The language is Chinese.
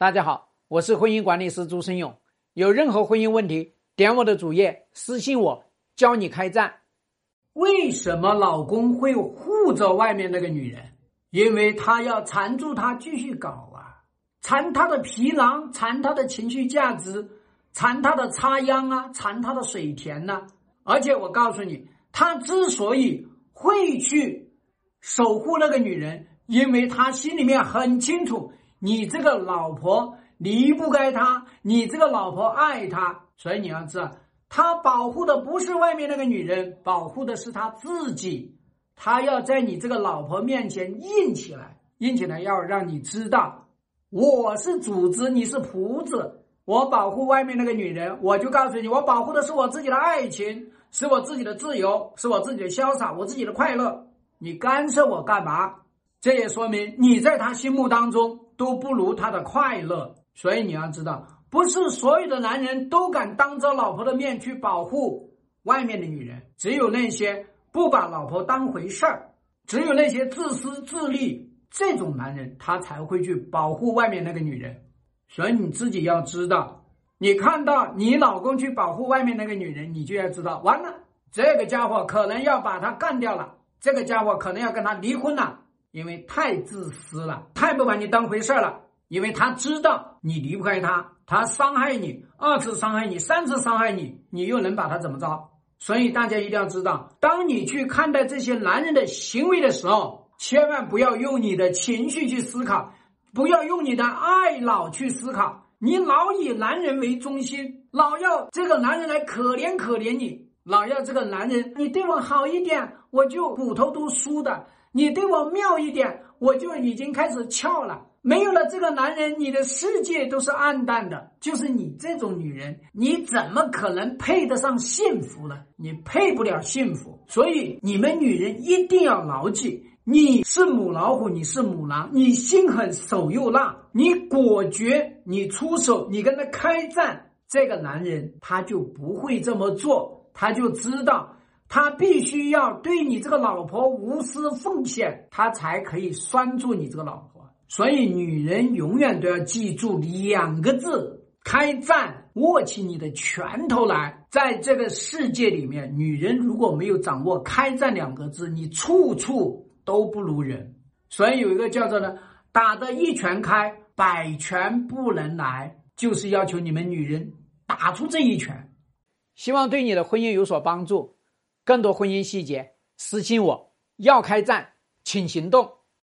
大家好，我是婚姻管理师朱生勇。有任何婚姻问题，点我的主页私信我，教你开战。为什么老公会护着外面那个女人？因为他要缠住她继续搞啊，缠她的皮囊，缠她的情绪价值，缠她的插秧啊，缠她的水田呐。而且我告诉你，他之所以会去守护那个女人，因为他心里面很清楚。你这个老婆离不开他，你这个老婆爱他，所以你要知道，他保护的不是外面那个女人，保护的是他自己。他要在你这个老婆面前硬起来，硬起来要让你知道，我是主子，你是仆子。我保护外面那个女人，我就告诉你，我保护的是我自己的爱情，是我自己的自由，是我自己的潇洒，我自己的快乐。你干涉我干嘛？这也说明你在他心目当中都不如他的快乐，所以你要知道，不是所有的男人都敢当着老婆的面去保护外面的女人，只有那些不把老婆当回事儿，只有那些自私自利这种男人，他才会去保护外面那个女人。所以你自己要知道，你看到你老公去保护外面那个女人，你就要知道，完了，这个家伙可能要把他干掉了，这个家伙可能要跟他离婚了。因为太自私了，太不把你当回事了。因为他知道你离不开他，他伤害你，二次伤害你，三次伤害你，你又能把他怎么着？所以大家一定要知道，当你去看待这些男人的行为的时候，千万不要用你的情绪去思考，不要用你的爱脑去思考。你老以男人为中心，老要这个男人来可怜可怜你，老要这个男人你对我好一点，我就骨头都酥的。你对我妙一点，我就已经开始翘了。没有了这个男人，你的世界都是暗淡的。就是你这种女人，你怎么可能配得上幸福呢？你配不了幸福。所以你们女人一定要牢记：你是母老虎，你是母狼，你心狠手又辣，你果决，你出手，你跟他开战，这个男人他就不会这么做，他就知道。他必须要对你这个老婆无私奉献，他才可以拴住你这个老婆。所以，女人永远都要记住两个字：开战，握起你的拳头来。在这个世界里面，女人如果没有掌握“开战”两个字，你处处都不如人。所以有一个叫做呢，打得一拳开，百拳不能来，就是要求你们女人打出这一拳。希望对你的婚姻有所帮助。更多婚姻细节，私信我。要开战，请行动。